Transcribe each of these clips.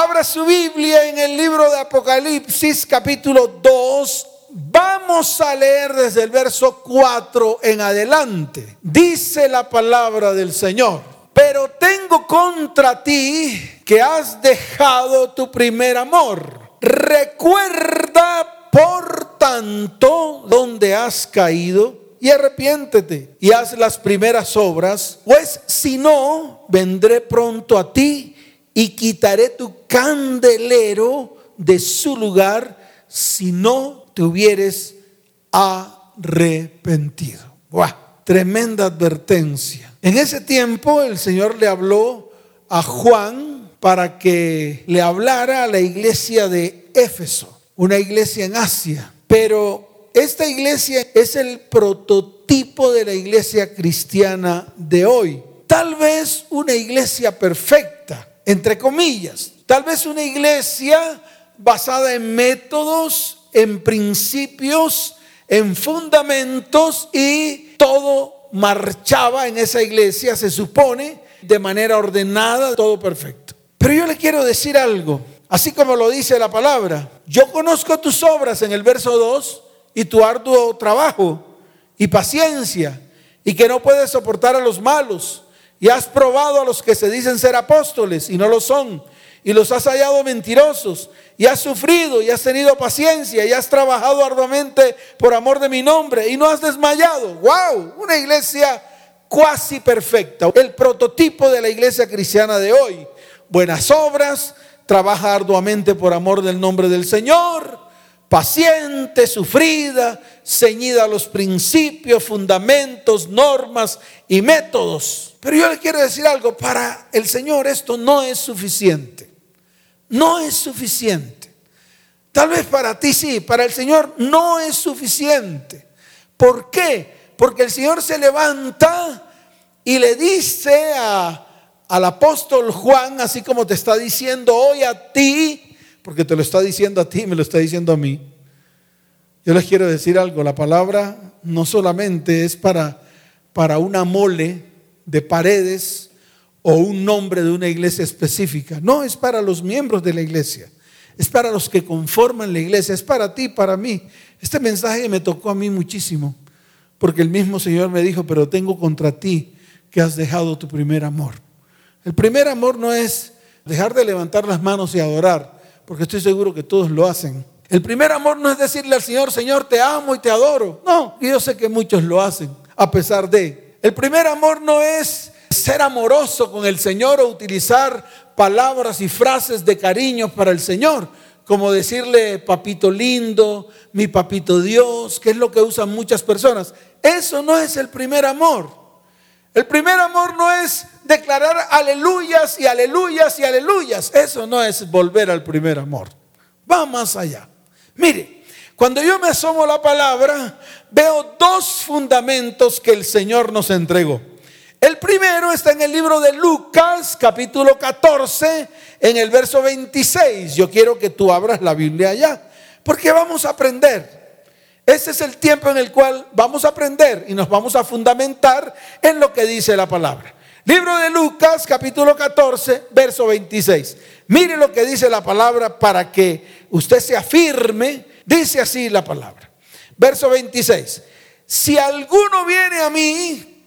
Abra su Biblia en el libro de Apocalipsis capítulo 2. Vamos a leer desde el verso 4 en adelante. Dice la palabra del Señor. Pero tengo contra ti que has dejado tu primer amor. Recuerda, por tanto, donde has caído y arrepiéntete y haz las primeras obras, pues si no, vendré pronto a ti y quitaré tu candelero de su lugar si no te hubieres arrepentido. ¡Buah! Tremenda advertencia. En ese tiempo el Señor le habló a Juan para que le hablara a la iglesia de Éfeso, una iglesia en Asia. Pero esta iglesia es el prototipo de la iglesia cristiana de hoy. Tal vez una iglesia perfecta, entre comillas. Tal vez una iglesia basada en métodos, en principios, en fundamentos y todo marchaba en esa iglesia, se supone, de manera ordenada, todo perfecto. Pero yo le quiero decir algo, así como lo dice la palabra. Yo conozco tus obras en el verso 2 y tu arduo trabajo y paciencia y que no puedes soportar a los malos y has probado a los que se dicen ser apóstoles y no lo son. Y los has hallado mentirosos. Y has sufrido y has tenido paciencia y has trabajado arduamente por amor de mi nombre y no has desmayado. ¡Wow! Una iglesia cuasi perfecta. El prototipo de la iglesia cristiana de hoy. Buenas obras, trabaja arduamente por amor del nombre del Señor paciente, sufrida, ceñida a los principios, fundamentos, normas y métodos. Pero yo le quiero decir algo, para el Señor esto no es suficiente. No es suficiente. Tal vez para ti sí, para el Señor no es suficiente. ¿Por qué? Porque el Señor se levanta y le dice al apóstol Juan, así como te está diciendo hoy a ti, porque te lo está diciendo a ti, me lo está diciendo a mí. Yo les quiero decir algo, la palabra no solamente es para, para una mole de paredes o un nombre de una iglesia específica, no, es para los miembros de la iglesia, es para los que conforman la iglesia, es para ti, para mí. Este mensaje me tocó a mí muchísimo, porque el mismo Señor me dijo, pero tengo contra ti que has dejado tu primer amor. El primer amor no es dejar de levantar las manos y adorar, porque estoy seguro que todos lo hacen. El primer amor no es decirle al Señor, Señor, te amo y te adoro. No, yo sé que muchos lo hacen, a pesar de. El primer amor no es ser amoroso con el Señor o utilizar palabras y frases de cariño para el Señor, como decirle papito lindo, mi papito Dios, que es lo que usan muchas personas. Eso no es el primer amor. El primer amor no es declarar aleluyas y aleluyas y aleluyas. Eso no es volver al primer amor. Va más allá. Mire, cuando yo me asomo a la palabra, veo dos fundamentos que el Señor nos entregó. El primero está en el libro de Lucas, capítulo 14, en el verso 26. Yo quiero que tú abras la Biblia allá, porque vamos a aprender. Ese es el tiempo en el cual vamos a aprender y nos vamos a fundamentar en lo que dice la palabra. Libro de Lucas, capítulo 14, verso 26. Mire lo que dice la palabra para que usted se afirme. Dice así la palabra. Verso 26. Si alguno viene a mí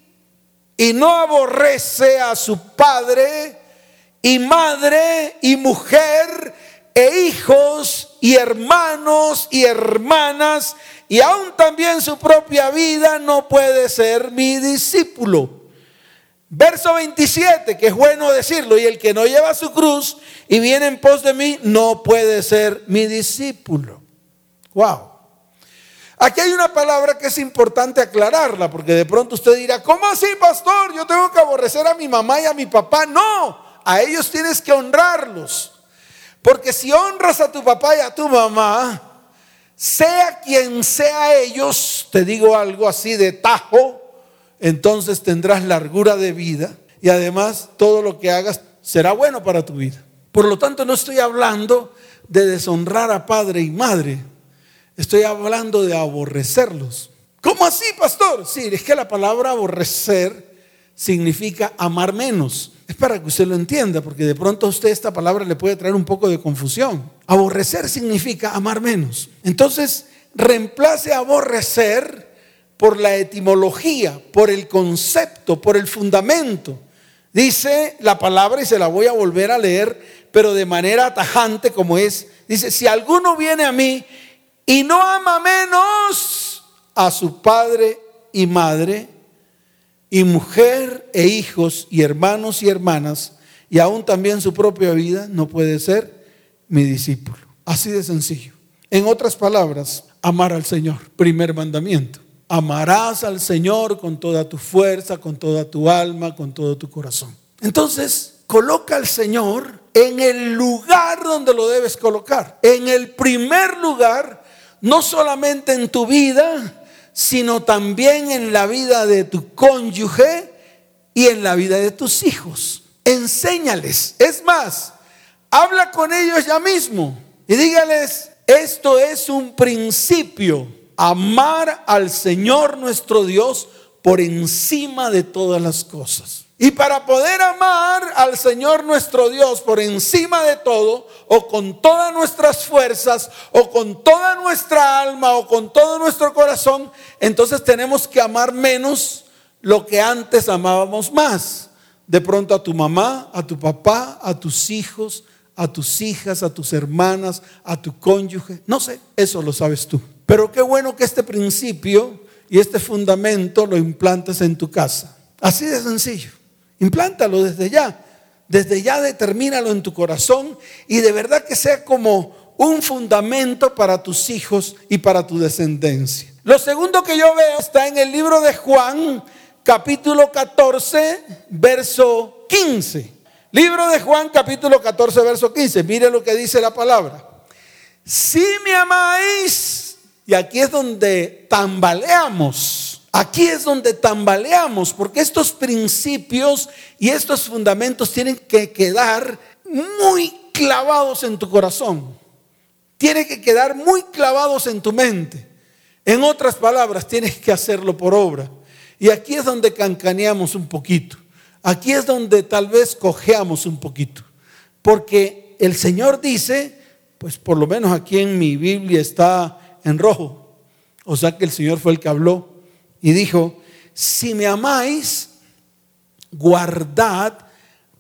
y no aborrece a su padre y madre y mujer e hijos y hermanos y hermanas y aún también su propia vida no puede ser mi discípulo. Verso 27, que es bueno decirlo, y el que no lleva su cruz y viene en pos de mí no puede ser mi discípulo. Wow. Aquí hay una palabra que es importante aclararla, porque de pronto usted dirá, ¿cómo así, pastor? Yo tengo que aborrecer a mi mamá y a mi papá. No, a ellos tienes que honrarlos. Porque si honras a tu papá y a tu mamá, sea quien sea ellos, te digo algo así de tajo, entonces tendrás largura de vida y además todo lo que hagas será bueno para tu vida. Por lo tanto, no estoy hablando de deshonrar a padre y madre, estoy hablando de aborrecerlos. ¿Cómo así, pastor? Sí, es que la palabra aborrecer significa amar menos. Es para que usted lo entienda, porque de pronto a usted esta palabra le puede traer un poco de confusión. Aborrecer significa amar menos. Entonces, reemplace aborrecer por la etimología, por el concepto, por el fundamento. Dice la palabra y se la voy a volver a leer, pero de manera tajante como es. Dice, si alguno viene a mí y no ama menos a su padre y madre, y mujer e hijos y hermanos y hermanas, y aún también su propia vida, no puede ser mi discípulo. Así de sencillo. En otras palabras, amar al Señor, primer mandamiento. Amarás al Señor con toda tu fuerza, con toda tu alma, con todo tu corazón. Entonces, coloca al Señor en el lugar donde lo debes colocar. En el primer lugar, no solamente en tu vida, sino también en la vida de tu cónyuge y en la vida de tus hijos. Enséñales. Es más, habla con ellos ya mismo y dígales, esto es un principio, amar al Señor nuestro Dios por encima de todas las cosas. Y para poder amar al Señor nuestro Dios por encima de todo, o con todas nuestras fuerzas, o con toda nuestra alma, o con todo nuestro corazón, entonces tenemos que amar menos lo que antes amábamos más. De pronto a tu mamá, a tu papá, a tus hijos, a tus hijas, a tus hermanas, a tu cónyuge. No sé, eso lo sabes tú. Pero qué bueno que este principio y este fundamento lo implantes en tu casa. Así de sencillo. Implántalo desde ya. Desde ya determínalo en tu corazón y de verdad que sea como un fundamento para tus hijos y para tu descendencia. Lo segundo que yo veo está en el libro de Juan, capítulo 14, verso 15. Libro de Juan, capítulo 14, verso 15. Mire lo que dice la palabra. Si me amáis, y aquí es donde tambaleamos Aquí es donde tambaleamos, porque estos principios y estos fundamentos tienen que quedar muy clavados en tu corazón. Tienen que quedar muy clavados en tu mente. En otras palabras, tienes que hacerlo por obra. Y aquí es donde cancaneamos un poquito. Aquí es donde tal vez cojeamos un poquito. Porque el Señor dice, pues por lo menos aquí en mi Biblia está en rojo. O sea que el Señor fue el que habló y dijo, si me amáis, guardad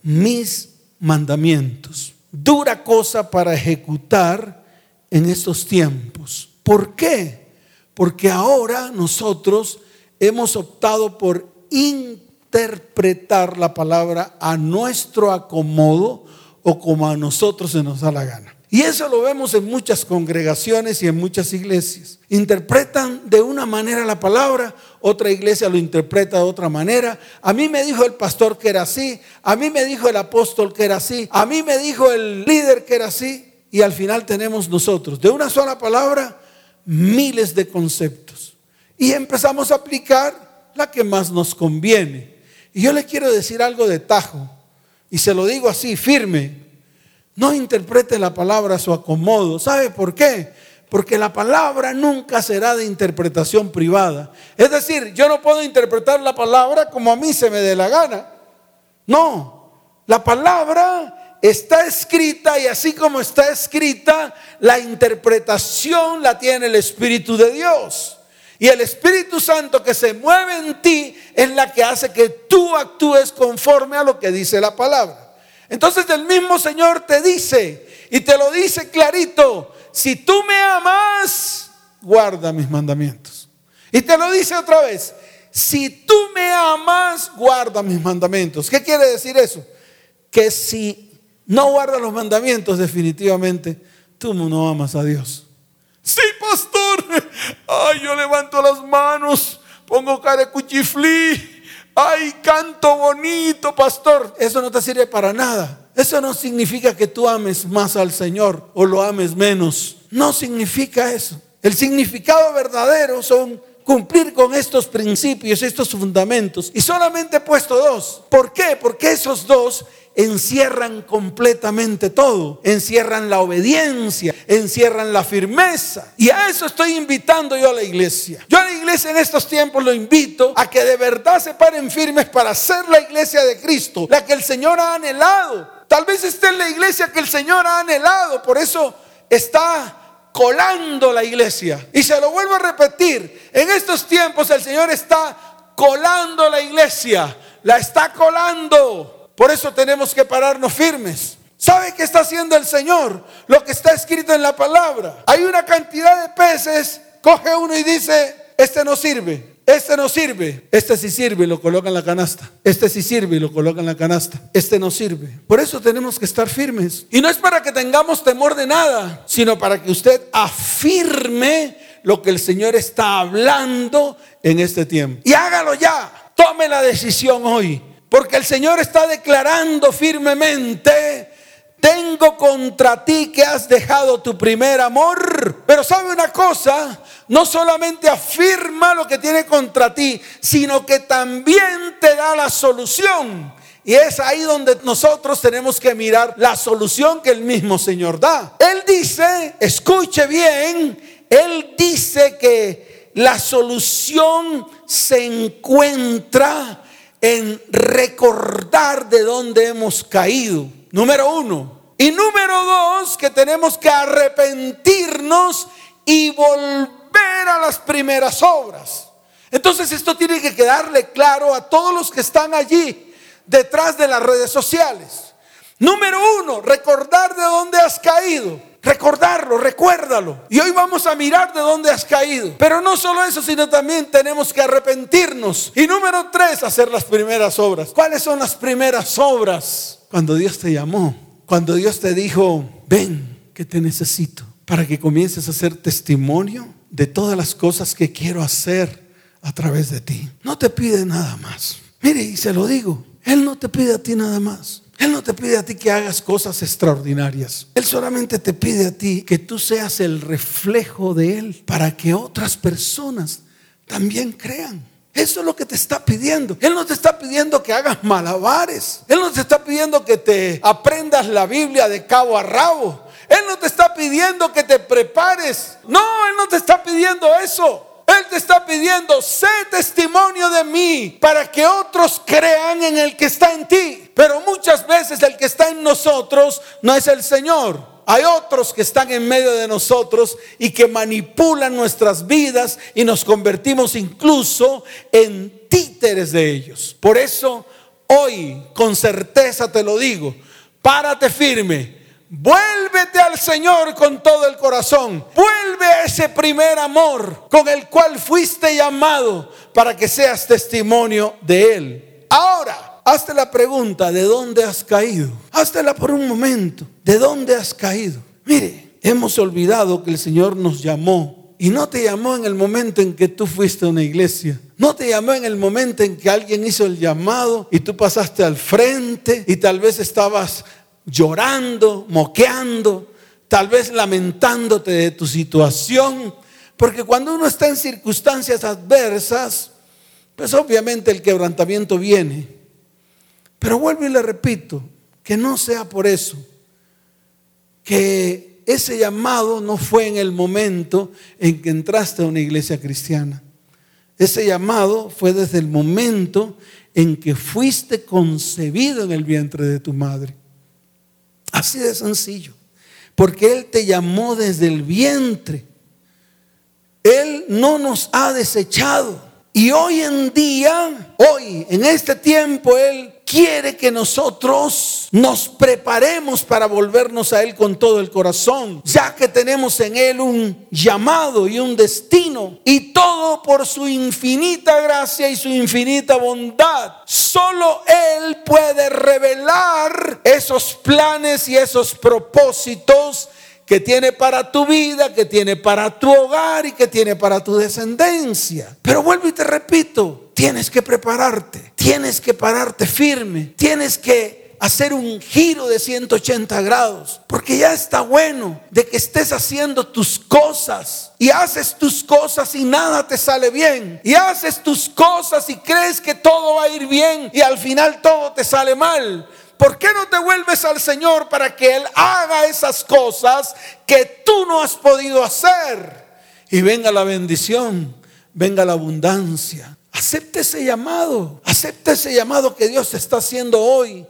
mis mandamientos. Dura cosa para ejecutar en estos tiempos. ¿Por qué? Porque ahora nosotros hemos optado por interpretar la palabra a nuestro acomodo o como a nosotros se nos da la gana. Y eso lo vemos en muchas congregaciones y en muchas iglesias. Interpretan de una manera la palabra, otra iglesia lo interpreta de otra manera. A mí me dijo el pastor que era así, a mí me dijo el apóstol que era así, a mí me dijo el líder que era así. Y al final tenemos nosotros, de una sola palabra, miles de conceptos. Y empezamos a aplicar la que más nos conviene. Y yo le quiero decir algo de tajo, y se lo digo así, firme. No interprete la palabra a su acomodo. ¿Sabe por qué? Porque la palabra nunca será de interpretación privada. Es decir, yo no puedo interpretar la palabra como a mí se me dé la gana. No, la palabra está escrita y así como está escrita, la interpretación la tiene el Espíritu de Dios. Y el Espíritu Santo que se mueve en ti es la que hace que tú actúes conforme a lo que dice la palabra. Entonces el mismo Señor te dice, y te lo dice clarito, si tú me amas, guarda mis mandamientos. Y te lo dice otra vez, si tú me amas, guarda mis mandamientos. ¿Qué quiere decir eso? Que si no guardas los mandamientos, definitivamente tú no amas a Dios. Sí, pastor. Ay, yo levanto las manos, pongo cara de cuchiflí ay, canto bonito, pastor. Eso no te sirve para nada. Eso no significa que tú ames más al Señor o lo ames menos. No significa eso. El significado verdadero son cumplir con estos principios, estos fundamentos. Y solamente he puesto dos. ¿Por qué? Porque esos dos encierran completamente todo. Encierran la obediencia, encierran la firmeza. Y a eso estoy invitando yo a la iglesia. Yo a la iglesia en estos tiempos lo invito a que de verdad se paren firmes para ser la iglesia de Cristo, la que el Señor ha anhelado. Tal vez esté en la iglesia que el Señor ha anhelado, por eso está colando la iglesia. Y se lo vuelvo a repetir, en estos tiempos el Señor está colando la iglesia, la está colando. Por eso tenemos que pararnos firmes. ¿Sabe qué está haciendo el Señor? Lo que está escrito en la palabra. Hay una cantidad de peces, coge uno y dice, este no sirve. Este no sirve. Este sí sirve y lo coloca en la canasta. Este sí sirve y lo coloca en la canasta. Este no sirve. Por eso tenemos que estar firmes. Y no es para que tengamos temor de nada, sino para que usted afirme lo que el Señor está hablando en este tiempo. Y hágalo ya. Tome la decisión hoy. Porque el Señor está declarando firmemente tengo contra ti que has dejado tu primer amor. Pero sabe una cosa, no solamente afirma lo que tiene contra ti, sino que también te da la solución. Y es ahí donde nosotros tenemos que mirar la solución que el mismo Señor da. Él dice, escuche bien, Él dice que la solución se encuentra en recordar de dónde hemos caído. Número uno. Y número dos, que tenemos que arrepentirnos y volver a las primeras obras. Entonces esto tiene que quedarle claro a todos los que están allí detrás de las redes sociales. Número uno, recordar de dónde has caído. Recordarlo, recuérdalo. Y hoy vamos a mirar de dónde has caído. Pero no solo eso, sino también tenemos que arrepentirnos. Y número tres, hacer las primeras obras. ¿Cuáles son las primeras obras? Cuando Dios te llamó, cuando Dios te dijo, ven, que te necesito, para que comiences a hacer testimonio de todas las cosas que quiero hacer a través de ti. No te pide nada más. Mire, y se lo digo, Él no te pide a ti nada más. Él no te pide a ti que hagas cosas extraordinarias. Él solamente te pide a ti que tú seas el reflejo de Él para que otras personas también crean. Eso es lo que te está pidiendo. Él no te está pidiendo que hagas malabares. Él no te está pidiendo que te aprendas la Biblia de cabo a rabo. Él no te está pidiendo que te prepares. No, Él no te está pidiendo eso. Él te está pidiendo, sé testimonio de mí para que otros crean en el que está en ti. Pero muchas veces el que está en nosotros no es el Señor. Hay otros que están en medio de nosotros y que manipulan nuestras vidas y nos convertimos incluso en títeres de ellos. Por eso hoy con certeza te lo digo, párate firme. Vuélvete al Señor con todo el corazón. Vuelve a ese primer amor con el cual fuiste llamado para que seas testimonio de Él. Ahora, hazte la pregunta, ¿de dónde has caído? Háztela por un momento, ¿de dónde has caído? Mire, hemos olvidado que el Señor nos llamó y no te llamó en el momento en que tú fuiste a una iglesia. No te llamó en el momento en que alguien hizo el llamado y tú pasaste al frente y tal vez estabas llorando, moqueando, tal vez lamentándote de tu situación. Porque cuando uno está en circunstancias adversas, pues obviamente el quebrantamiento viene. Pero vuelvo y le repito, que no sea por eso, que ese llamado no fue en el momento en que entraste a una iglesia cristiana. Ese llamado fue desde el momento en que fuiste concebido en el vientre de tu madre. Así de sencillo. Porque Él te llamó desde el vientre. Él no nos ha desechado. Y hoy en día, hoy, en este tiempo, Él quiere que nosotros nos preparemos para volvernos a Él con todo el corazón, ya que tenemos en Él un llamado y un destino, y todo por su infinita gracia y su infinita bondad. Solo Él puede revelar esos planes y esos propósitos que tiene para tu vida, que tiene para tu hogar y que tiene para tu descendencia. Pero vuelvo y te repito, tienes que prepararte, tienes que pararte firme, tienes que hacer un giro de 180 grados, porque ya está bueno de que estés haciendo tus cosas y haces tus cosas y nada te sale bien, y haces tus cosas y crees que todo va a ir bien y al final todo te sale mal. ¿Por qué no te vuelves al Señor para que Él haga esas cosas que tú no has podido hacer? Y venga la bendición, venga la abundancia. Acepte ese llamado, acepte ese llamado que Dios está haciendo hoy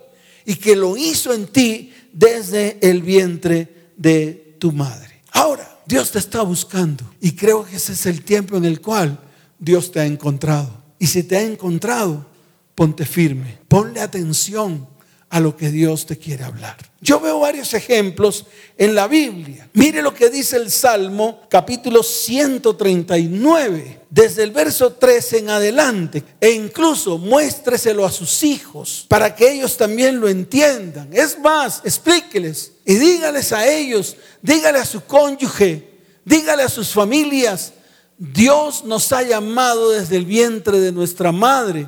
y que lo hizo en ti desde el vientre de tu madre. Ahora, Dios te está buscando y creo que ese es el tiempo en el cual Dios te ha encontrado. Y si te ha encontrado, ponte firme, ponle atención a lo que Dios te quiere hablar. Yo veo varios ejemplos en la Biblia. Mire lo que dice el Salmo capítulo 139, desde el verso 13 en adelante, e incluso muéstreselo a sus hijos para que ellos también lo entiendan. Es más, explíqueles y dígales a ellos, dígale a su cónyuge, dígale a sus familias, Dios nos ha llamado desde el vientre de nuestra madre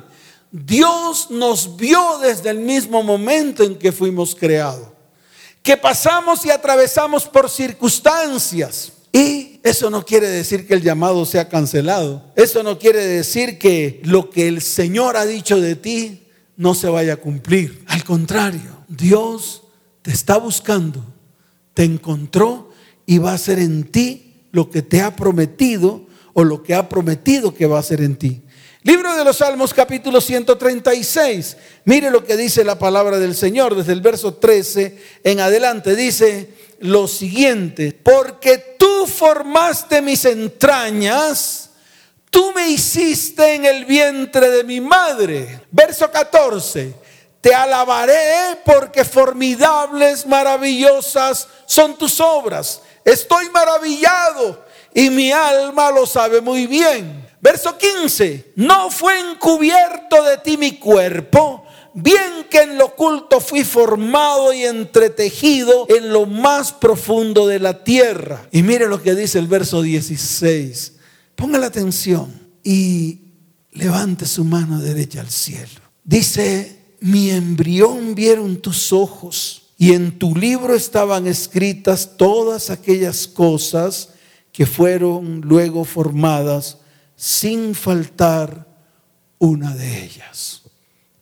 Dios nos vio desde el mismo momento en que fuimos creados. Que pasamos y atravesamos por circunstancias. Y eso no quiere decir que el llamado sea cancelado. Eso no quiere decir que lo que el Señor ha dicho de ti no se vaya a cumplir. Al contrario, Dios te está buscando, te encontró y va a hacer en ti lo que te ha prometido o lo que ha prometido que va a hacer en ti. Libro de los Salmos capítulo 136. Mire lo que dice la palabra del Señor desde el verso 13 en adelante. Dice lo siguiente, porque tú formaste mis entrañas, tú me hiciste en el vientre de mi madre. Verso 14. Te alabaré porque formidables, maravillosas son tus obras. Estoy maravillado y mi alma lo sabe muy bien. Verso 15, no fue encubierto de ti mi cuerpo, bien que en lo oculto fui formado y entretejido en lo más profundo de la tierra. Y mire lo que dice el verso 16. Ponga la atención y levante su mano derecha al cielo. Dice, mi embrión vieron tus ojos y en tu libro estaban escritas todas aquellas cosas que fueron luego formadas sin faltar una de ellas.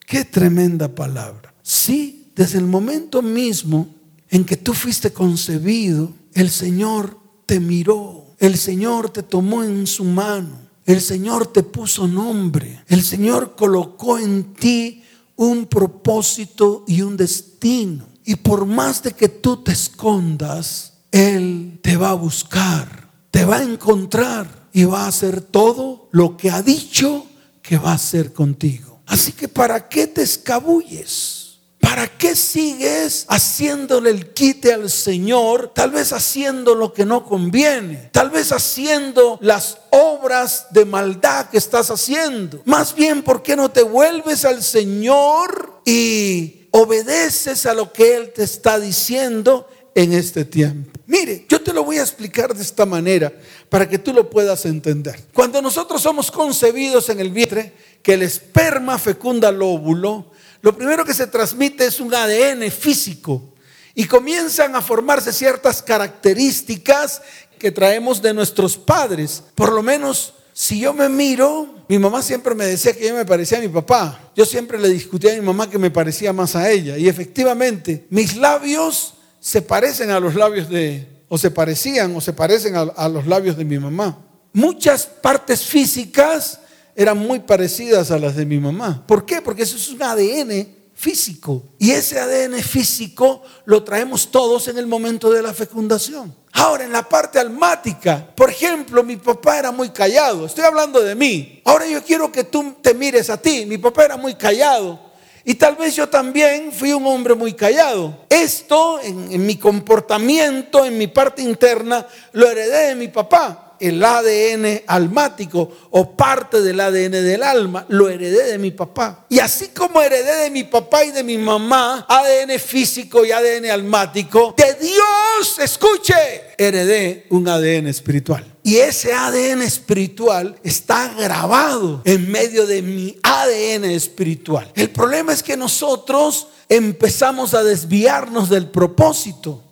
Qué tremenda palabra. Sí, desde el momento mismo en que tú fuiste concebido, el Señor te miró, el Señor te tomó en su mano, el Señor te puso nombre, el Señor colocó en ti un propósito y un destino. Y por más de que tú te escondas, Él te va a buscar, te va a encontrar y va a hacer todo lo que ha dicho que va a hacer contigo. Así que ¿para qué te escabulles? ¿Para qué sigues haciéndole el quite al Señor? Tal vez haciendo lo que no conviene. Tal vez haciendo las obras de maldad que estás haciendo. Más bien, ¿por qué no te vuelves al Señor y obedeces a lo que Él te está diciendo en este tiempo? Mire, yo te lo voy a explicar de esta manera para que tú lo puedas entender. Cuando nosotros somos concebidos en el vientre, que el esperma fecunda el óvulo, lo primero que se transmite es un ADN físico y comienzan a formarse ciertas características que traemos de nuestros padres. Por lo menos, si yo me miro, mi mamá siempre me decía que yo me parecía a mi papá. Yo siempre le discutía a mi mamá que me parecía más a ella. Y efectivamente, mis labios se parecen a los labios de, o se parecían o se parecen a, los labios de mi mamá. Muchas partes físicas eran muy parecidas a las de mi mamá. ¿Por qué? Porque eso es un ADN físico. Y ese ADN físico lo traemos todos en el momento de la fecundación. Ahora, en la parte almática, por ejemplo, mi papá era muy callado. Estoy hablando de mí. Ahora yo quiero que tú te mires a ti. Mi papá era muy callado. Y tal vez yo también fui un hombre muy callado. Esto en, mi comportamiento, en mi parte interna, lo heredé de mi papá el ADN almático o parte del ADN del alma, lo heredé de mi papá. Y así como heredé de mi papá y de mi mamá ADN físico y ADN almático, de Dios, escuche, heredé un ADN espiritual. Y ese ADN espiritual está grabado en medio de mi ADN espiritual. El problema es que nosotros empezamos a desviarnos del propósito.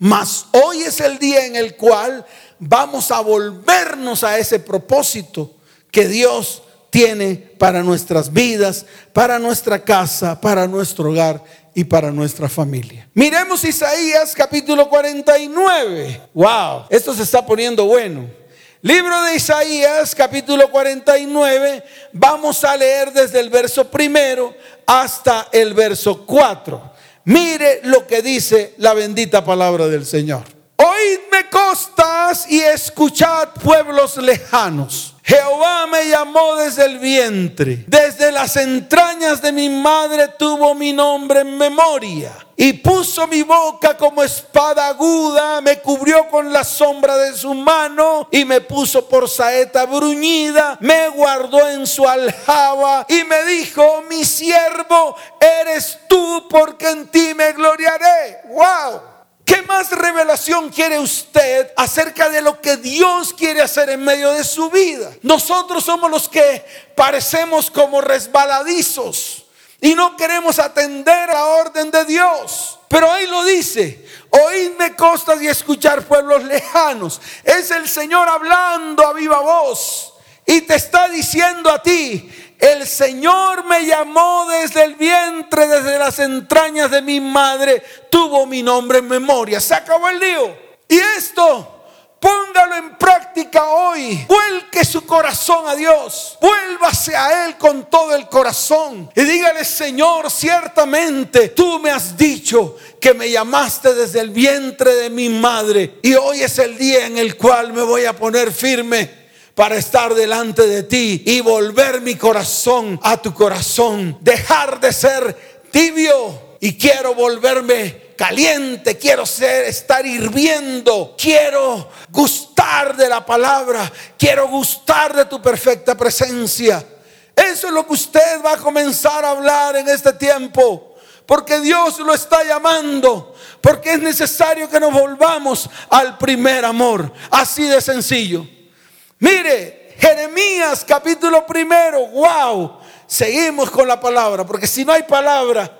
Mas hoy es el día en el cual vamos a volvernos a ese propósito que Dios tiene para nuestras vidas, para nuestra casa, para nuestro hogar y para nuestra familia. Miremos Isaías capítulo 49. Wow, esto se está poniendo bueno. Libro de Isaías capítulo 49, vamos a leer desde el verso primero hasta el verso 4. Mire lo que dice la bendita palabra del Señor. Oídme costas y escuchad pueblos lejanos. Jehová me llamó desde el vientre, desde las entrañas de mi madre tuvo mi nombre en memoria y puso mi boca como espada aguda, me cubrió con la sombra de su mano y me puso por saeta bruñida, me guardó en su aljaba y me dijo, mi siervo eres tú porque en ti me gloriaré. ¡Wow! ¿Qué más revelación quiere usted acerca de lo que Dios quiere hacer en medio de su vida? Nosotros somos los que parecemos como resbaladizos y no queremos atender a la orden de Dios. Pero ahí lo dice, oídme costas y escuchar pueblos lejanos. Es el Señor hablando a viva voz y te está diciendo a ti, el Señor me llamó desde el vientre, desde las entrañas de mi madre, tuvo mi nombre en memoria. Se acabó el lío. Y esto Póngalo en práctica hoy. Vuelque su corazón a Dios. Vuélvase a Él con todo el corazón. Y dígale, Señor, ciertamente tú me has dicho que me llamaste desde el vientre de mi madre. Y hoy es el día en el cual me voy a poner firme para estar delante de ti y volver mi corazón a tu corazón. Dejar de ser tibio y quiero volverme caliente, quiero ser, estar hirviendo, quiero gustar de la palabra, quiero gustar de tu perfecta presencia. Eso es lo que usted va a comenzar a hablar en este tiempo, porque Dios lo está llamando, porque es necesario que nos volvamos al primer amor, así de sencillo. Mire, Jeremías capítulo primero, wow. Seguimos con la palabra, porque si no hay palabra,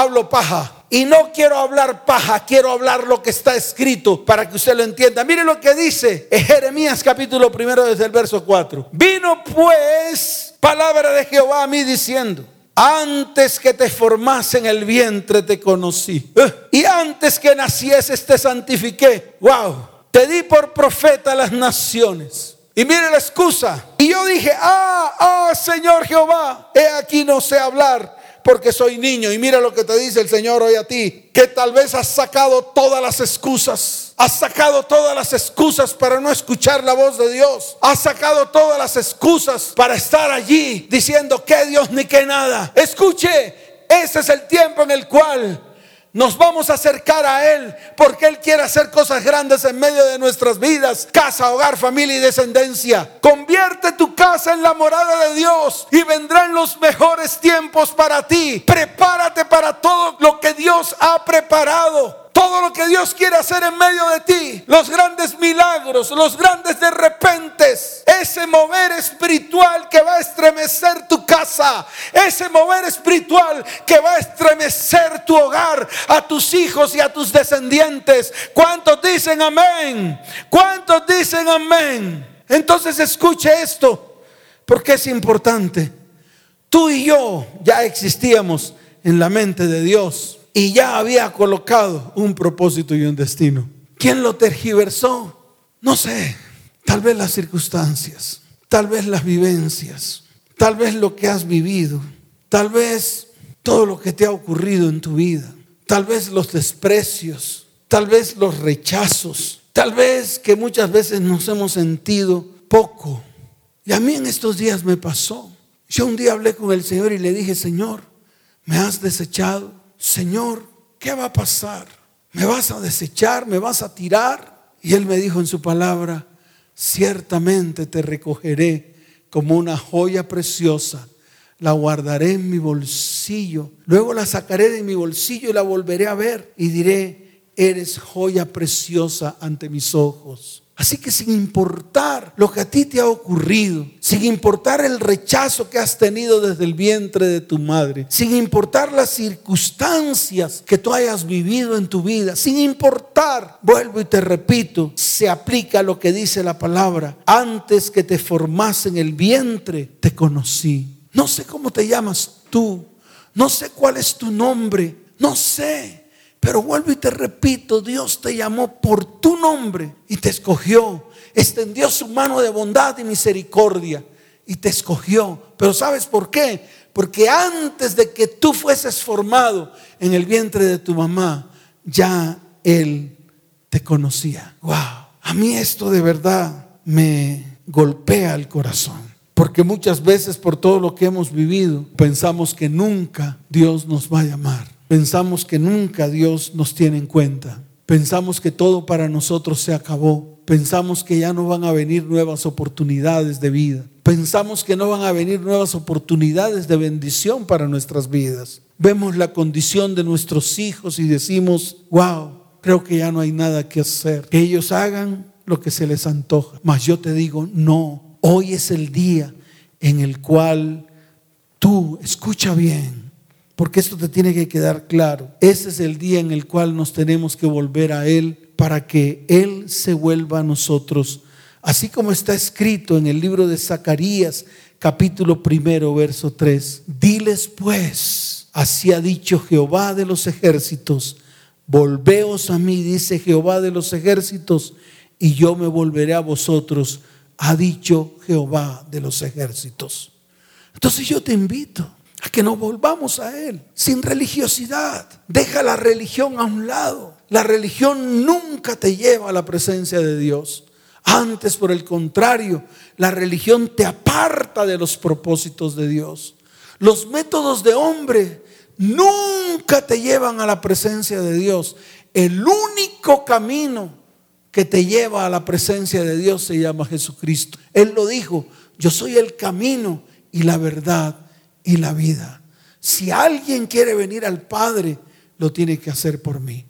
hablo paja. Y no quiero hablar paja, quiero hablar lo que está escrito para que usted lo entienda. Mire lo que dice Jeremías capítulo primero desde el verso 4. Vino pues palabra de Jehová a mí diciendo. Antes que te formase en el vientre te conocí. Eh, y antes que nacieses te santifiqué. Wow. Te di por profeta a las naciones. Y mire la excusa. Y yo dije, ah, ah, Señor Jehová, he aquí no sé hablar porque soy niño. Y mira lo que te dice el Señor hoy a ti, que tal vez has sacado todas las excusas. Has sacado todas las excusas para no escuchar la voz de Dios. Has sacado todas las excusas para estar allí diciendo que Dios ni que nada. Escuche, ese es el tiempo en el cual nos vamos a acercar a Él porque Él quiere hacer cosas grandes en medio de nuestras vidas. Casa, hogar, familia y descendencia. Convierte tu casa en la morada de Dios y vendrán los mejores tiempos para ti. Prepárate para todo lo que Dios ha preparado todo lo que Dios quiere hacer en medio de ti, los grandes milagros, los grandes de repentes, ese mover espiritual que va a estremecer tu casa, ese mover espiritual que va a estremecer tu hogar, a tus hijos y a tus descendientes. ¿Cuántos dicen amén? ¿Cuántos dicen amén? Entonces escuche esto, porque es importante. Tú y yo ya existíamos en la mente de Dios y ya había colocado un propósito y un destino. ¿Quién lo tergiversó? No sé, tal vez las circunstancias, tal vez las vivencias, tal vez lo que has vivido, tal vez todo lo que te ha ocurrido en tu vida, tal vez los desprecios, tal vez los rechazos, tal vez que muchas veces nos hemos sentido poco. Y a mí en estos días me pasó. Yo un día hablé con el Señor y le dije, Señor, me has desechado, Señor, ¿qué va a pasar? ¿Me vas a desechar? ¿Me vas a tirar? Y él me dijo en su palabra, ciertamente te recogeré como una joya preciosa, la guardaré en mi bolsillo, luego la sacaré de mi bolsillo y la volveré a ver y diré, eres joya preciosa ante mis ojos. Así que sin importar lo que a ti te ha ocurrido, sin importar el rechazo que has tenido desde el vientre de tu madre, sin importar las circunstancias que tú hayas vivido en tu vida, sin importar, vuelvo y te repito, se aplica lo que dice la palabra, antes que te formase en el vientre, te conocí. No sé cómo te llamas tú, no sé cuál es tu nombre No sé. Pero vuelvo y te repito, Dios te llamó por tu nombre y te escogió. Extendió su mano de bondad y misericordia y te escogió. Pero ¿sabes por qué? Porque antes de que tú fueses formado en el vientre de tu mamá, ya Él te conocía. Wow. A mí esto de verdad me golpea el corazón. Porque muchas veces por todo lo que hemos vivido, pensamos que nunca Dios nos va a llamar. Pensamos que nunca Dios nos tiene en cuenta. Pensamos que todo para nosotros se acabó. Pensamos que ya no van a venir nuevas oportunidades de vida. Pensamos que no van a venir nuevas oportunidades de bendición para nuestras vidas. Vemos la condición de nuestros hijos y decimos, wow, creo que ya no hay nada que hacer. Que ellos hagan lo que se les antoja. Mas yo te digo, no, hoy es el día en el cual tú, escucha bien, porque esto te tiene que quedar claro. Ese es el día en el cual nos tenemos que volver a Él para que Él se vuelva a nosotros. Así como está escrito en el libro de Zacarías, capítulo primero, verso 3. Diles pues, así ha dicho Jehová de los ejércitos, volveos a mí, dice Jehová de los ejércitos, y yo me volveré a vosotros, ha dicho Jehová de los ejércitos. Entonces yo te invito a que nos volvamos a Él sin religiosidad. Deja la religión a un lado. La religión nunca te lleva a la presencia de Dios. Antes, por el contrario, la religión te aparta de los propósitos de Dios. Los métodos de hombre nunca te llevan a la presencia de Dios. El único camino que te lleva a la presencia de Dios se llama Jesucristo. Él lo dijo, yo soy el camino y la verdad y la vida. Si alguien quiere venir al Padre, lo tiene que hacer por mí.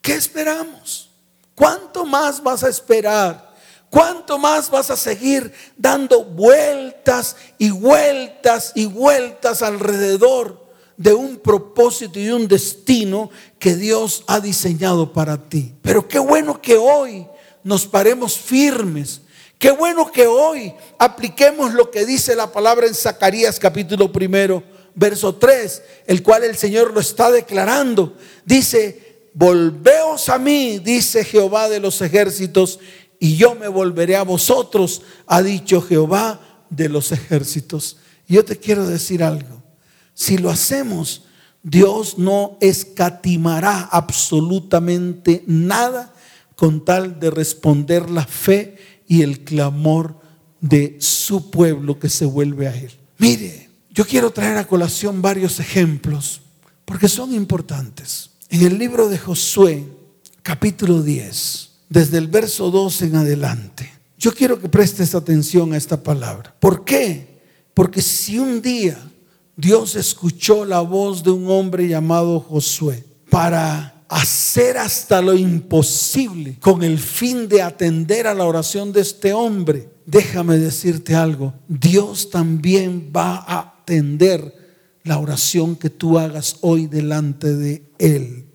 ¿Qué esperamos? ¿Cuánto más vas a esperar? ¿Cuánto más vas a seguir dando vueltas y vueltas y vueltas alrededor de un propósito y un destino que Dios ha diseñado para ti? Pero qué bueno que hoy nos paremos firmes Qué bueno que hoy apliquemos lo que dice la palabra en Zacarías capítulo primero, verso 3, el cual el Señor lo está declarando. Dice, volveos a mí, dice Jehová de los ejércitos, y yo me volveré a vosotros, ha dicho Jehová de los ejércitos. yo te quiero decir algo, si lo hacemos, Dios no escatimará absolutamente nada con tal de responder la fe y el clamor de su pueblo que se vuelve a Él. Mire, yo quiero traer a colación varios ejemplos porque son importantes. En el libro de Josué, capítulo 10, desde el verso 2 en adelante, yo quiero que prestes atención a esta palabra. ¿Por qué? Porque si un día Dios escuchó la voz de un hombre llamado Josué para hacer hasta lo imposible con el fin de atender a la oración de este hombre, déjame decirte algo, Dios también va a atender la oración que tú hagas hoy delante de Él.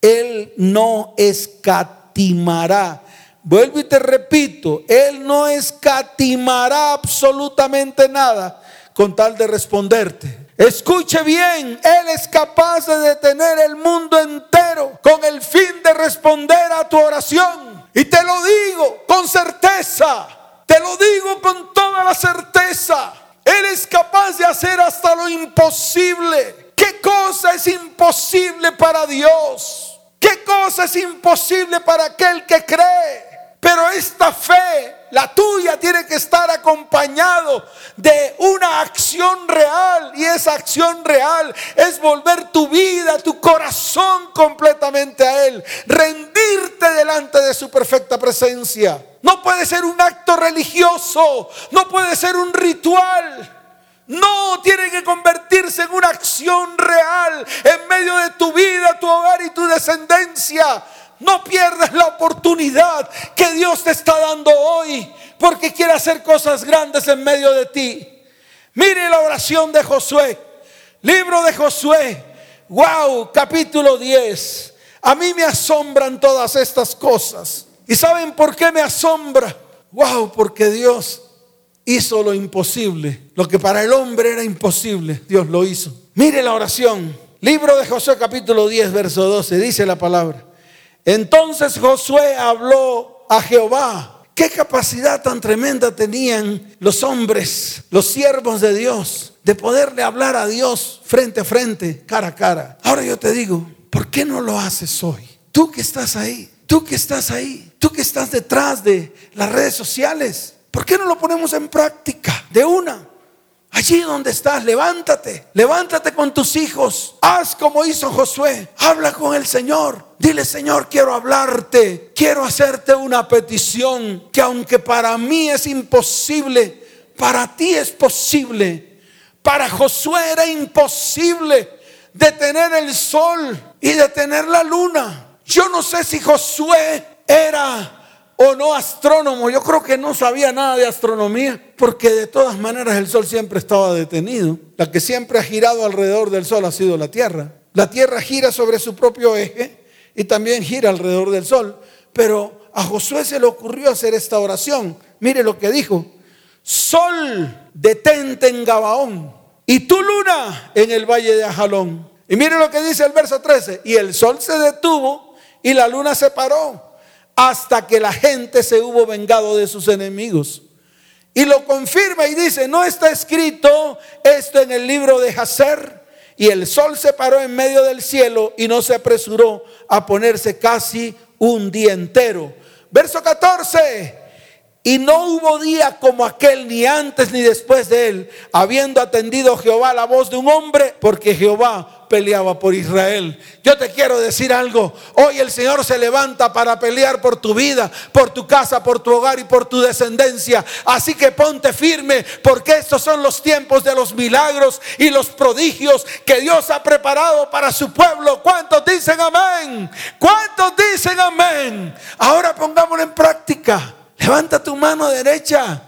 Él no escatimará. Vuelvo y te repito, Él no escatimará absolutamente nada con tal de responderte. Escuche bien, Él es capaz de detener el mundo entero con el fin de responder a tu oración. Y te lo digo con certeza, te lo digo con toda la certeza. Él es capaz de hacer hasta lo imposible. ¿Qué cosa es imposible para Dios? ¿Qué cosa es imposible para aquel que cree? Pero esta fe, la tuya, tiene que estar acompañado de una acción real. Y esa acción real es volver tu vida, tu corazón completamente a Él. Rendirte delante de su perfecta presencia. No puede ser un acto religioso. No puede ser un ritual. No, tiene que convertirse en una acción real en medio de tu vida, tu hogar y tu descendencia. No pierdas la oportunidad que Dios te está dando hoy porque quiere hacer cosas grandes en medio de ti. Mire la oración de Josué. Libro de Josué. Wow, capítulo 10. A mí me asombran todas estas cosas. ¿Y saben por qué me asombra? Wow, porque Dios hizo lo imposible. Lo que para el hombre era imposible, Dios lo hizo. Mire la oración. Libro de Josué capítulo 10, verso 12, dice la palabra. Entonces Josué habló a Jehová. Qué capacidad tan tremenda tenían los hombres, los siervos de Dios, de poderle hablar a Dios frente a frente, cara a cara. Ahora yo te digo, ¿por qué no lo haces hoy? Tú que estás ahí, tú que estás ahí, tú que estás detrás de las redes sociales, ¿por qué no lo ponemos en práctica de una? Allí donde estás, levántate, levántate con tus hijos, haz como hizo Josué, habla con el Señor, dile Señor, quiero hablarte, quiero hacerte una petición que aunque para mí es imposible, para ti es posible. Para Josué era imposible detener el sol y detener la luna. Yo no sé si Josué era o no astrónomo. Yo creo que no sabía nada de astronomía, porque de todas maneras el sol siempre estaba detenido. La que siempre ha girado alrededor del sol ha sido la Tierra. La Tierra gira sobre su propio eje y también gira alrededor del sol. Pero a Josué se le ocurrió hacer esta oración. Mire lo que dijo. Sol, detente en Gabaón y tu luna en el valle de Ajalón. Y mire lo que dice el verso 13. Y el sol se detuvo y la luna se paró hasta que la gente se hubo vengado de sus enemigos. Y lo confirma y dice, no está escrito esto en el libro de Hazer. Y el sol se paró en medio del cielo y no se apresuró a ponerse casi un día entero. Verso 14. Y no hubo día como aquel, ni antes ni después de él, habiendo atendido Jehová la voz de un hombre, porque Jehová peleaba por Israel. Yo te quiero decir algo. Hoy el Señor se levanta para pelear por tu vida, por tu casa, por tu hogar y por tu descendencia. Así que ponte firme porque estos son los tiempos de los milagros y los prodigios que Dios ha preparado para su pueblo. ¿Cuántos dicen amén? ¿Cuántos dicen amén? Ahora pongámoslo en práctica. Levanta tu mano derecha.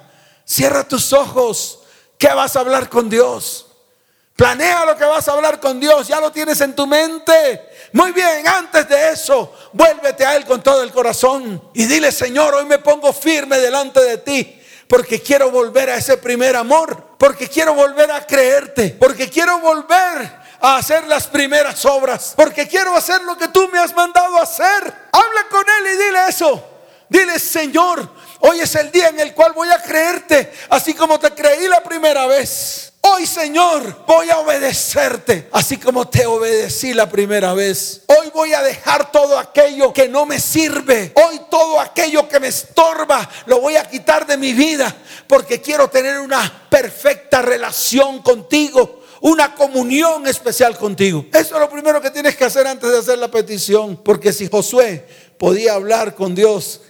Cierra tus ojos. ¿Qué vas a hablar con Dios? Planea lo que vas a hablar con Dios, ya lo tienes en tu mente. Muy bien, antes de eso, vuélvete a Él con todo el corazón y dile, Señor, hoy me pongo firme delante de ti. Porque quiero volver a ese primer amor, porque quiero volver a creerte, porque quiero volver a hacer las primeras obras, porque quiero hacer lo que tú me has mandado a hacer. Habla con Él y dile eso. Dile, Señor, hoy es el día en el cual voy a creerte, así como te creí la primera vez. Hoy, Señor, voy a obedecerte, así como te obedecí la primera vez. Hoy voy a dejar todo aquello que no me sirve. Hoy todo aquello que me estorba, lo voy a quitar de mi vida, porque quiero tener una perfecta relación contigo una comunión especial contigo. Eso es lo primero que tienes que hacer antes de hacer la petición. Porque si Josué podía hablar con Dios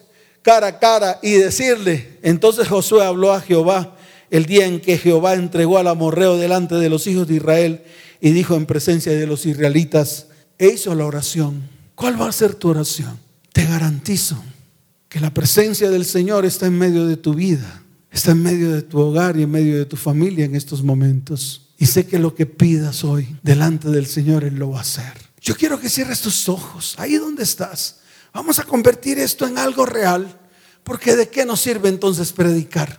cara a cara y decirle, entonces Josué habló a Jehová el día en que Jehová entregó al amorreo delante de los hijos de Israel y dijo en presencia de los israelitas, e hizo la oración. ¿Cuál va a ser tu oración? Te garantizo que la presencia del Señor está en medio de tu vida, está en medio de tu hogar y en medio de tu familia en estos momentos. Y sé que lo que pidas hoy delante del Señor, Él lo va a hacer. Yo quiero que cierres tus ojos, ahí donde estás. Vamos a convertir esto en algo real, porque ¿de qué nos sirve entonces predicar?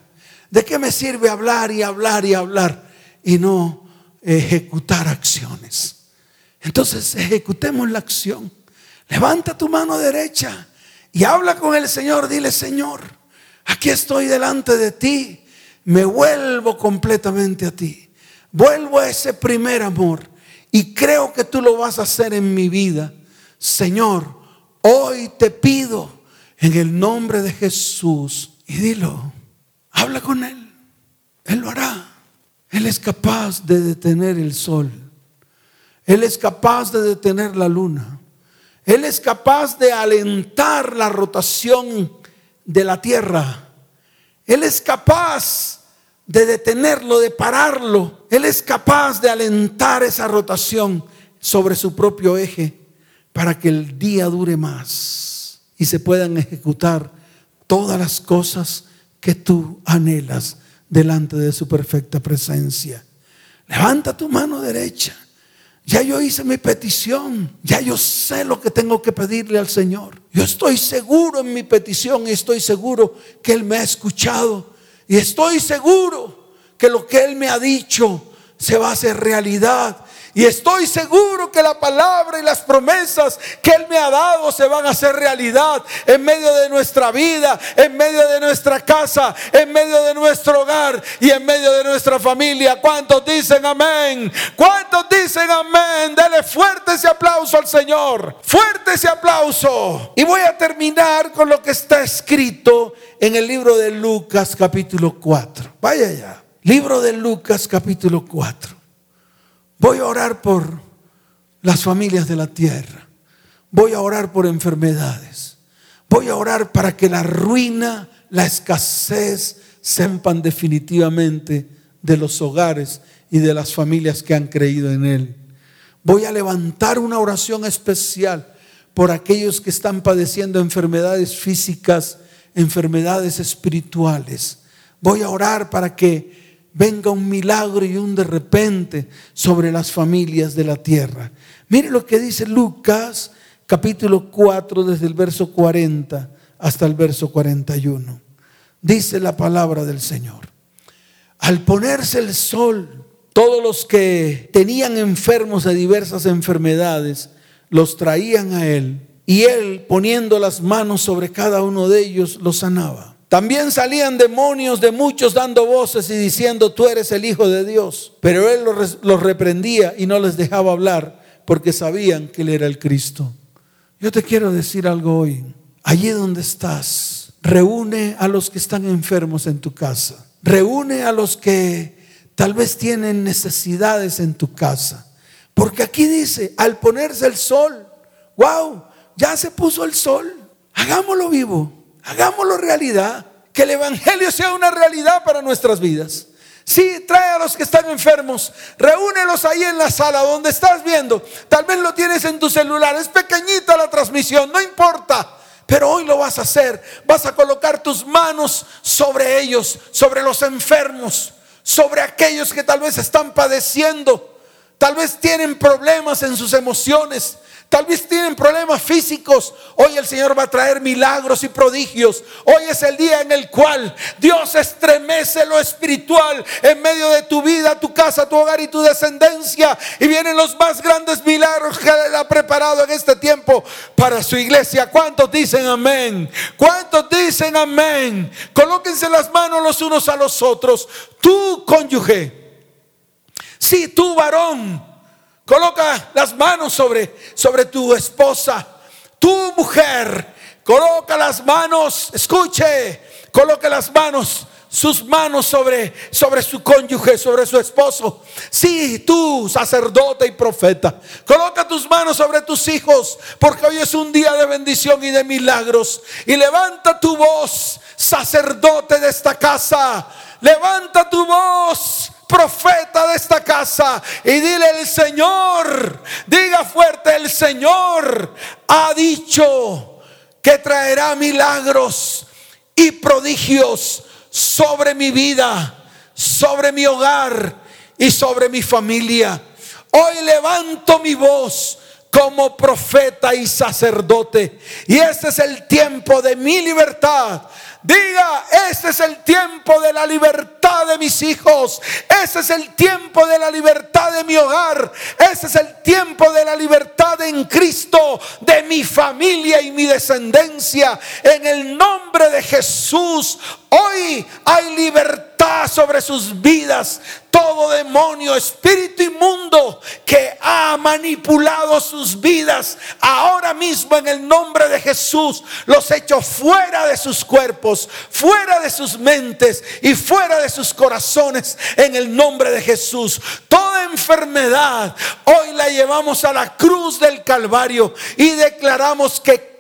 ¿De qué me sirve hablar y hablar y hablar y no ejecutar acciones? Entonces ejecutemos la acción. Levanta tu mano derecha y habla con el Señor. Dile, Señor, aquí estoy delante de ti. Me vuelvo completamente a ti. Vuelvo a ese primer amor. Y creo que tú lo vas a hacer en mi vida. Señor, hoy te pido en el nombre de Jesús. Y dilo. Habla con Él. Él lo hará. Él es capaz de detener el sol. Él es capaz de detener la luna. Él es capaz de alentar la rotación de la tierra. Él es capaz de detenerlo, de pararlo. Él es capaz de alentar esa rotación sobre su propio eje para que el día dure más y se puedan ejecutar todas las cosas que tú anhelas delante de su perfecta presencia. Levanta tu mano derecha. Ya yo hice mi petición. Ya yo sé lo que tengo que pedirle al Señor. Yo estoy seguro en mi petición y estoy seguro que Él me ha escuchado. Y estoy seguro que lo que Él me ha dicho se va a hacer realidad. Y estoy seguro que la palabra y las promesas que Él me ha dado se van a hacer realidad en medio de nuestra vida, en medio de nuestra casa, en medio de nuestro hogar y en medio de nuestra familia. ¿Cuántos dicen amén? ¿Cuántos dicen amén? Dele fuerte ese aplauso al Señor. Fuerte ese aplauso. Y voy a terminar con lo que está escrito en el libro de Lucas capítulo 4. Vaya ya. Libro de Lucas capítulo 4. Voy a orar por las familias de la tierra. Voy a orar por enfermedades. Voy a orar para que la ruina, la escasez sepan definitivamente de los hogares y de las familias que han creído en Él. Voy a levantar una oración especial por aquellos que están padeciendo enfermedades físicas, enfermedades espirituales. Voy a orar para que venga un milagro y un de repente sobre las familias de la tierra. Mire lo que dice Lucas capítulo 4 desde el verso 40 hasta el verso 41. Dice la palabra del Señor. Al ponerse el sol, todos los que tenían enfermos de diversas enfermedades los traían a él y él poniendo las manos sobre cada uno de ellos los sanaba. También salían demonios de muchos dando voces y diciendo, tú eres el Hijo de Dios. Pero él los, reprendía y no les dejaba hablar porque sabían que él era el Cristo. Yo te quiero decir algo hoy. Allí donde estás, reúne a los que están enfermos en tu casa. Reúne a los que tal vez tienen necesidades en tu casa. Porque aquí dice, al ponerse el sol, wow, ya se puso el sol. Hagámoslo vivo. Hagámoslo realidad. Que el Evangelio sea una realidad para nuestras vidas. Sí, trae a los que están enfermos, reúnelos ahí en la sala donde estás viendo. Tal vez lo tienes en tu celular, es pequeñita la transmisión, no importa. Pero hoy lo vas a hacer. Vas a colocar tus manos sobre ellos, sobre los enfermos, sobre aquellos que tal vez están padeciendo, tal vez tienen problemas en sus emociones, Tal vez tienen problemas físicos. Hoy el Señor va a traer milagros y prodigios. Hoy es el día en el cual Dios estremece lo espiritual en medio de tu vida, tu casa, tu hogar y tu descendencia. Y vienen los más grandes milagros que Él ha preparado en este tiempo para su iglesia. ¿Cuántos dicen amén? ¿Cuántos dicen amén? Colóquense las manos los unos a los otros. Tú, cónyuge. Sí, tú, varón Coloca las manos sobre, sobre tu esposa, tu mujer. Coloca las manos, escuche, coloca las manos sus manos sobre, sobre su cónyuge, sobre su esposo. Sí, tú, sacerdote y profeta, coloca tus manos sobre tus hijos, porque hoy es un día de bendición y de milagros. Y levanta tu voz, sacerdote de esta casa. Levanta tu voz, profeta de esta casa y dile el Señor, diga fuerte, el Señor ha dicho que traerá milagros y prodigios sobre mi vida, sobre mi hogar y sobre mi familia. Hoy levanto mi voz como profeta y sacerdote. Y este es el tiempo de mi libertad, Diga, ese es el tiempo de la libertad de mis hijos. Ese es el tiempo de la libertad de mi hogar. Ese es el tiempo de la libertad en Cristo, de mi familia y mi descendencia. En el nombre de Jesús, hoy hay libertad sobre sus vidas todo demonio, espíritu inmundo que ha manipulado sus vidas, ahora mismo en el nombre de Jesús, los echo fuera de sus cuerpos, fuera de sus mentes y fuera de sus corazones en el nombre de Jesús. Toda enfermedad hoy la llevamos a la cruz del Calvario y declaramos que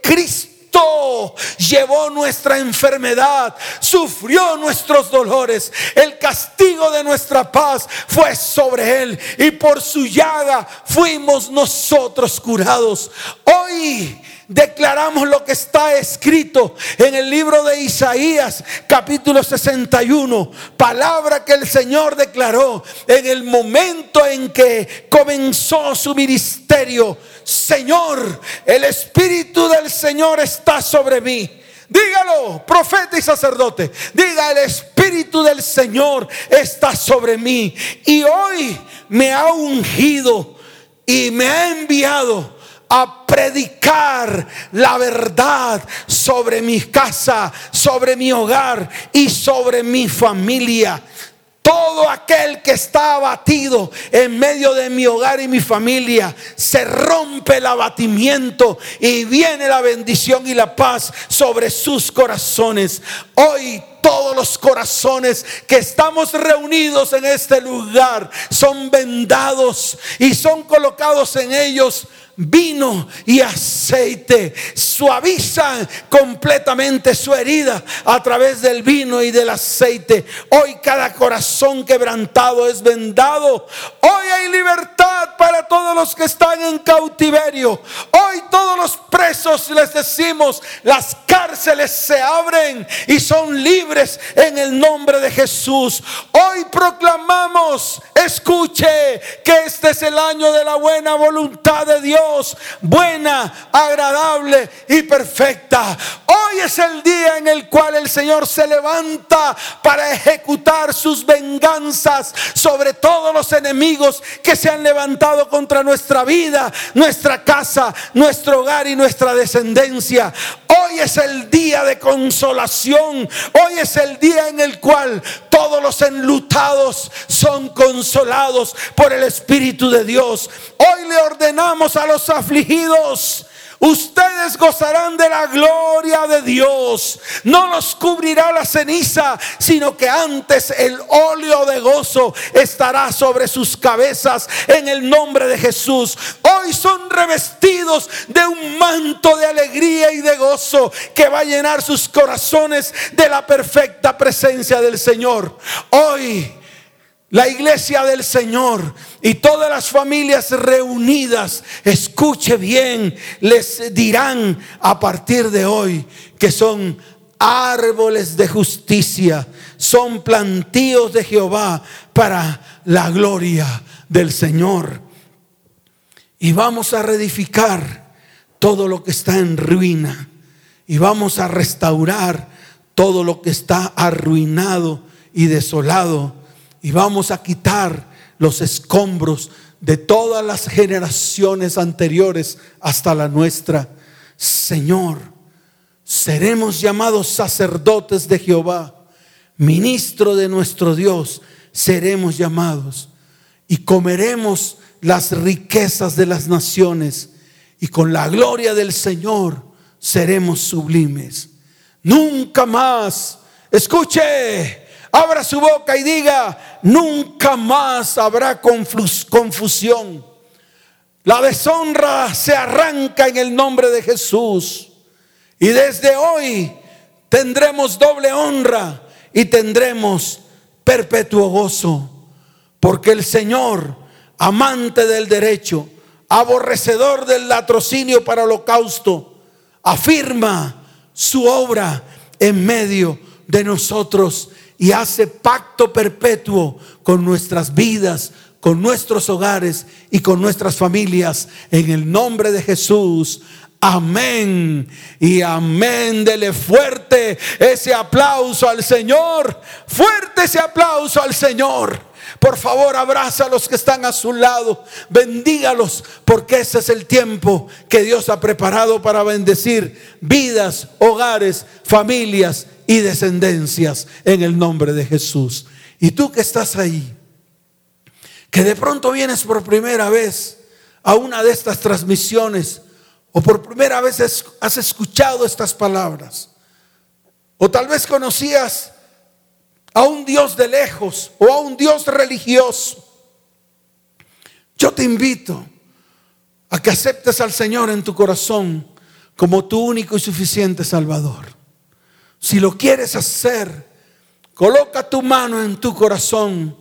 Llevó nuestra enfermedad, sufrió nuestros dolores. El castigo de nuestra paz fue sobre él y por su llaga fuimos nosotros curados. Hoy declaramos lo que está escrito en el libro de Isaías capítulo 61, palabra que el Señor declaró en el momento en que comenzó su ministerio. Señor, el Espíritu del Señor está sobre mí. Dígalo, profeta y sacerdote. Diga, el Espíritu del Señor está sobre mí. Y hoy me ha ungido y me ha enviado a predicar la verdad sobre mi casa, sobre mi hogar y sobre mi familia. Todo aquel que está abatido en medio de mi hogar y mi familia, se rompe el abatimiento y viene la bendición y la paz sobre sus corazones. Hoy todos los corazones que estamos reunidos en este lugar son vendados y son colocados en ellos vino y aceite. Suavizan completamente su herida a través del vino y del aceite. Hoy cada corazón quebrantado es vendado. Hoy hay libertad que están en cautiverio. Hoy todos los presos les decimos, las cárceles se abren y son libres en el nombre de Jesús. Hoy proclamamos, escuche, que este es el año de la buena voluntad de Dios buena, agradable y perfecta. Hoy es el día en el cual el Señor se levanta para ejecutar sus venganzas sobre todos los enemigos que se han levantado contra nuestra vida, nuestra casa, nuestro hogar y nuestra descendencia. Hoy es el día de consolación. Hoy es el día en el cual todos los enlutados son consolados por el Espíritu de Dios. Hoy le ordenamos a los afligidos Ustedes gozarán de la gloria de Dios. No los cubrirá la ceniza, sino que antes el óleo de gozo estará sobre sus cabezas en el nombre de Jesús. Hoy son revestidos de un manto de alegría y de gozo que va a llenar sus corazones de la perfecta presencia del Señor. Hoy la iglesia del Señor y todas las familias reunidas, escuche bien, les dirán a partir de hoy que son árboles de justicia, son plantíos de Jehová para la gloria del Señor. Y vamos a reedificar todo lo que está en ruina y vamos a restaurar todo lo que está arruinado y desolado y vamos a quitar los escombros de todas las generaciones anteriores hasta la nuestra. Señor, seremos llamados sacerdotes de Jehová, ministro de nuestro Dios, seremos llamados y comeremos las riquezas de las naciones y con la gloria del Señor seremos sublimes. Nunca más, escuche, abra su boca y diga, nunca más habrá confusión. La deshonra se arranca en el nombre de Jesús. Y desde hoy tendremos doble honra y tendremos perpetuo gozo. Porque el Señor, amante del derecho, aborrecedor del latrocinio para holocausto, afirma su obra en medio de nosotros y hace pacto perpetuo con nuestras vidas, con nuestros hogares y con nuestras familias. En el nombre de Jesús. Amén y amén. Dele fuerte ese aplauso al Señor. Fuerte ese aplauso al Señor. Por favor, abraza a los que están a su lado. Bendígalos porque ese es el tiempo que Dios ha preparado para bendecir vidas, hogares, familias y descendencias en el nombre de Jesús. Y tú que estás ahí, que de pronto vienes por primera vez a una de estas transmisiones o por primera vez has escuchado estas palabras, o tal vez conocías a un Dios de lejos o a un Dios religioso, yo te invito a que aceptes al Señor en tu corazón como tu único y suficiente Salvador. Si lo quieres hacer, coloca tu mano en tu corazón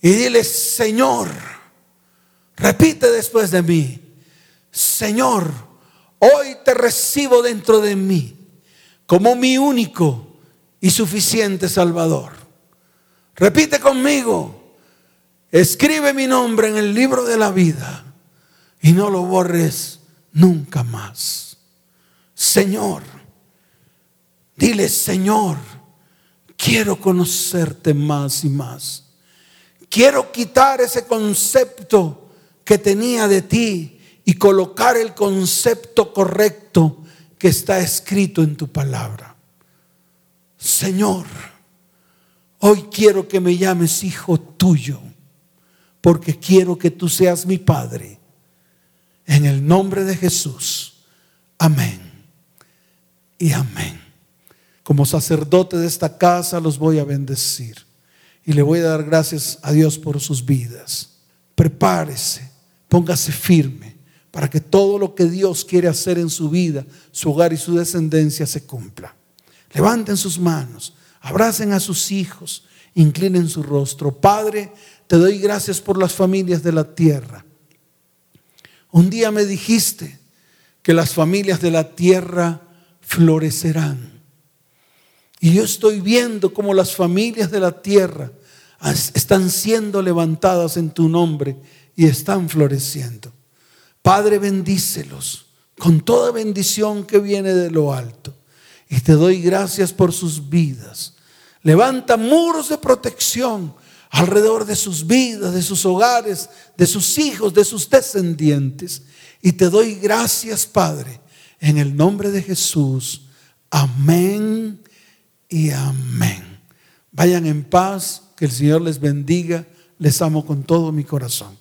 y dile, Señor, repite después de mí, Señor, hoy te recibo dentro de mí como mi único y suficiente Salvador. Repite conmigo, escribe mi nombre en el libro de la vida y no lo borres nunca más. Señor, Dile, Señor, quiero conocerte más y más. Quiero quitar ese concepto que tenía de ti y colocar el concepto correcto que está escrito en tu palabra. Señor, hoy quiero que me llames hijo tuyo, porque quiero que tú seas mi Padre. En el nombre de Jesús. Amén. Y amén. Como sacerdote de esta casa los voy a bendecir. Y le voy a dar gracias a Dios por sus vidas. Prepárese, póngase firme para que todo lo que Dios quiere hacer en su vida, su hogar y su descendencia se cumpla. Levanten sus manos, abracen a sus hijos, inclinen su rostro. Padre, te doy gracias por las familias de la tierra. Un día me dijiste que las familias de la tierra florecerán. Y yo estoy viendo cómo las familias de la tierra están siendo levantadas en tu nombre y están floreciendo. Padre, bendícelos con toda bendición que viene de lo alto. Y te doy gracias por sus vidas. Levanta muros de protección alrededor de sus vidas, de sus hogares, de sus hijos, de sus descendientes. Y te doy gracias, Padre, en el nombre de Jesús. Amén y amén. Vayan en paz, que el Señor les bendiga. Les amo con todo mi corazón.